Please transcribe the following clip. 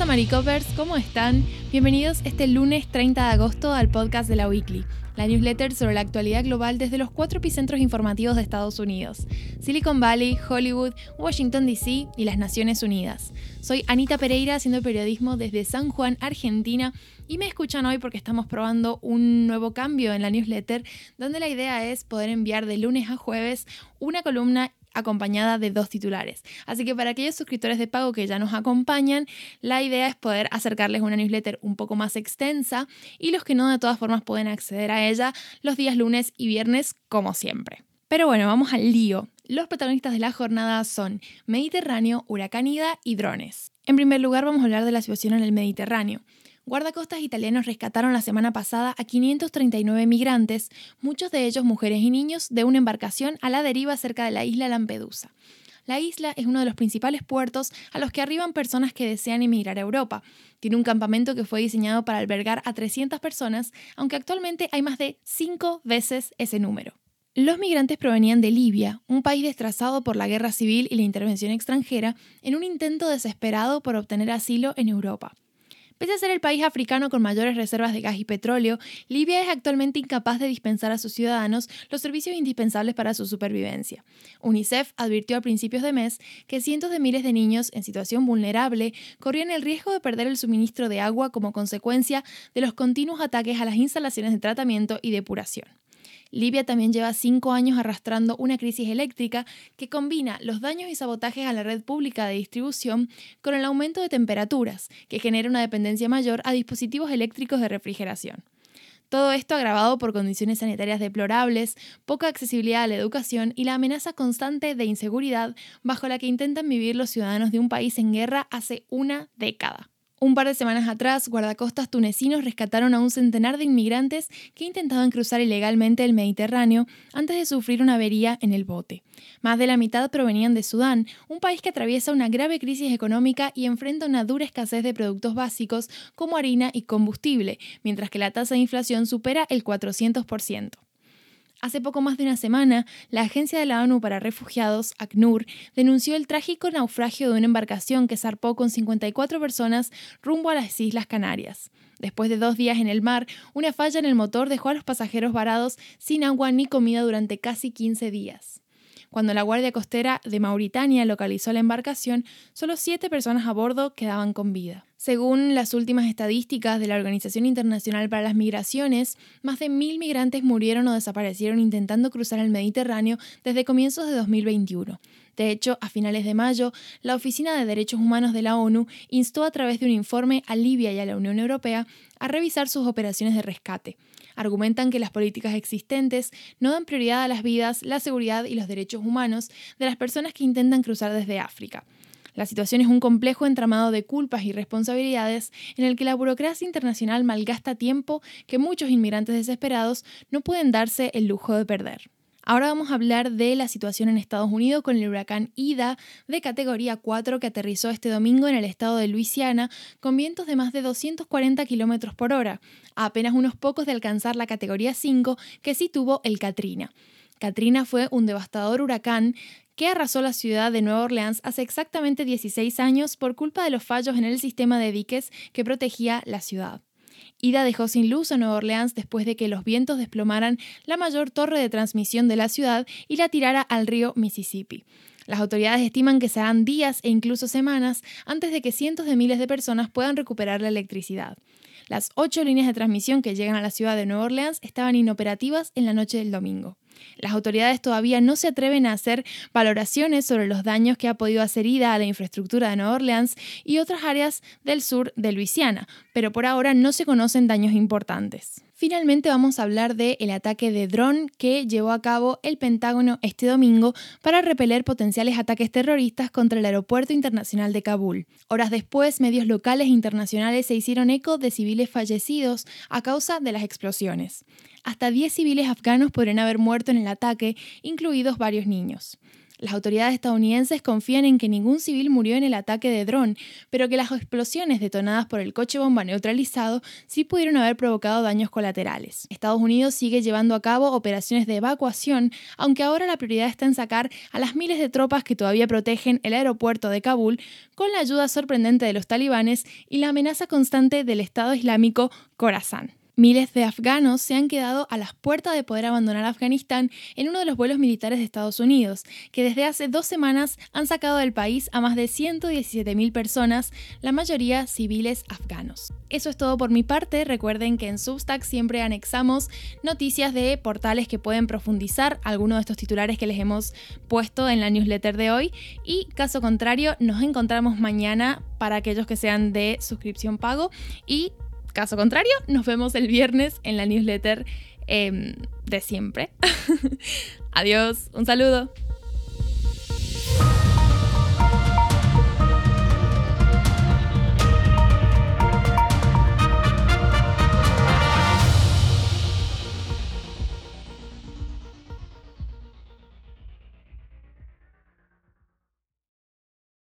Hola Maricopers, ¿cómo están? Bienvenidos este lunes 30 de agosto al podcast de la Weekly, la newsletter sobre la actualidad global desde los cuatro epicentros informativos de Estados Unidos, Silicon Valley, Hollywood, Washington DC y las Naciones Unidas. Soy Anita Pereira haciendo periodismo desde San Juan, Argentina, y me escuchan hoy porque estamos probando un nuevo cambio en la newsletter, donde la idea es poder enviar de lunes a jueves una columna acompañada de dos titulares. Así que para aquellos suscriptores de pago que ya nos acompañan, la idea es poder acercarles una newsletter un poco más extensa y los que no de todas formas pueden acceder a ella los días lunes y viernes como siempre. Pero bueno, vamos al lío. Los protagonistas de la jornada son Mediterráneo, Huracán Ida y drones. En primer lugar vamos a hablar de la situación en el Mediterráneo. Guardacostas italianos rescataron la semana pasada a 539 migrantes, muchos de ellos mujeres y niños, de una embarcación a la deriva cerca de la isla Lampedusa. La isla es uno de los principales puertos a los que arriban personas que desean emigrar a Europa. Tiene un campamento que fue diseñado para albergar a 300 personas, aunque actualmente hay más de 5 veces ese número. Los migrantes provenían de Libia, un país destrozado por la guerra civil y la intervención extranjera, en un intento desesperado por obtener asilo en Europa. Pese a ser el país africano con mayores reservas de gas y petróleo, Libia es actualmente incapaz de dispensar a sus ciudadanos los servicios indispensables para su supervivencia. UNICEF advirtió a principios de mes que cientos de miles de niños en situación vulnerable corrían el riesgo de perder el suministro de agua como consecuencia de los continuos ataques a las instalaciones de tratamiento y depuración. Libia también lleva cinco años arrastrando una crisis eléctrica que combina los daños y sabotajes a la red pública de distribución con el aumento de temperaturas, que genera una dependencia mayor a dispositivos eléctricos de refrigeración. Todo esto agravado por condiciones sanitarias deplorables, poca accesibilidad a la educación y la amenaza constante de inseguridad bajo la que intentan vivir los ciudadanos de un país en guerra hace una década. Un par de semanas atrás, guardacostas tunecinos rescataron a un centenar de inmigrantes que intentaban cruzar ilegalmente el Mediterráneo antes de sufrir una avería en el bote. Más de la mitad provenían de Sudán, un país que atraviesa una grave crisis económica y enfrenta una dura escasez de productos básicos como harina y combustible, mientras que la tasa de inflación supera el 400%. Hace poco más de una semana, la Agencia de la ONU para Refugiados, ACNUR, denunció el trágico naufragio de una embarcación que zarpó con 54 personas rumbo a las Islas Canarias. Después de dos días en el mar, una falla en el motor dejó a los pasajeros varados sin agua ni comida durante casi 15 días. Cuando la Guardia Costera de Mauritania localizó la embarcación, solo siete personas a bordo quedaban con vida. Según las últimas estadísticas de la Organización Internacional para las Migraciones, más de mil migrantes murieron o desaparecieron intentando cruzar el Mediterráneo desde comienzos de 2021. De hecho, a finales de mayo, la Oficina de Derechos Humanos de la ONU instó a través de un informe a Libia y a la Unión Europea a revisar sus operaciones de rescate argumentan que las políticas existentes no dan prioridad a las vidas, la seguridad y los derechos humanos de las personas que intentan cruzar desde África. La situación es un complejo entramado de culpas y responsabilidades en el que la burocracia internacional malgasta tiempo que muchos inmigrantes desesperados no pueden darse el lujo de perder. Ahora vamos a hablar de la situación en Estados Unidos con el huracán Ida de categoría 4 que aterrizó este domingo en el estado de Luisiana con vientos de más de 240 km por hora, a apenas unos pocos de alcanzar la categoría 5 que sí tuvo el Katrina. Katrina fue un devastador huracán que arrasó la ciudad de Nueva Orleans hace exactamente 16 años por culpa de los fallos en el sistema de diques que protegía la ciudad. Ida dejó sin luz a Nueva Orleans después de que los vientos desplomaran la mayor torre de transmisión de la ciudad y la tirara al río Mississippi. Las autoridades estiman que serán días e incluso semanas antes de que cientos de miles de personas puedan recuperar la electricidad. Las ocho líneas de transmisión que llegan a la ciudad de Nueva Orleans estaban inoperativas en la noche del domingo. Las autoridades todavía no se atreven a hacer valoraciones sobre los daños que ha podido hacer Ida a la infraestructura de Nueva Orleans y otras áreas del sur de Luisiana, pero por ahora no se conocen daños importantes. Finalmente vamos a hablar del el ataque de dron que llevó a cabo el Pentágono este domingo para repeler potenciales ataques terroristas contra el Aeropuerto Internacional de Kabul. Horas después, medios locales e internacionales se hicieron eco de civiles fallecidos a causa de las explosiones. Hasta 10 civiles afganos podrían haber muerto en el ataque, incluidos varios niños. Las autoridades estadounidenses confían en que ningún civil murió en el ataque de dron, pero que las explosiones detonadas por el coche bomba neutralizado sí pudieron haber provocado daños colaterales. Estados Unidos sigue llevando a cabo operaciones de evacuación, aunque ahora la prioridad está en sacar a las miles de tropas que todavía protegen el aeropuerto de Kabul, con la ayuda sorprendente de los talibanes y la amenaza constante del Estado Islámico Khorasan. Miles de afganos se han quedado a las puertas de poder abandonar Afganistán en uno de los vuelos militares de Estados Unidos, que desde hace dos semanas han sacado del país a más de 117.000 personas, la mayoría civiles afganos. Eso es todo por mi parte. Recuerden que en Substack siempre anexamos noticias de portales que pueden profundizar algunos de estos titulares que les hemos puesto en la newsletter de hoy. Y caso contrario, nos encontramos mañana para aquellos que sean de suscripción pago y Caso contrario, nos vemos el viernes en la newsletter em, de siempre. Adiós, un saludo.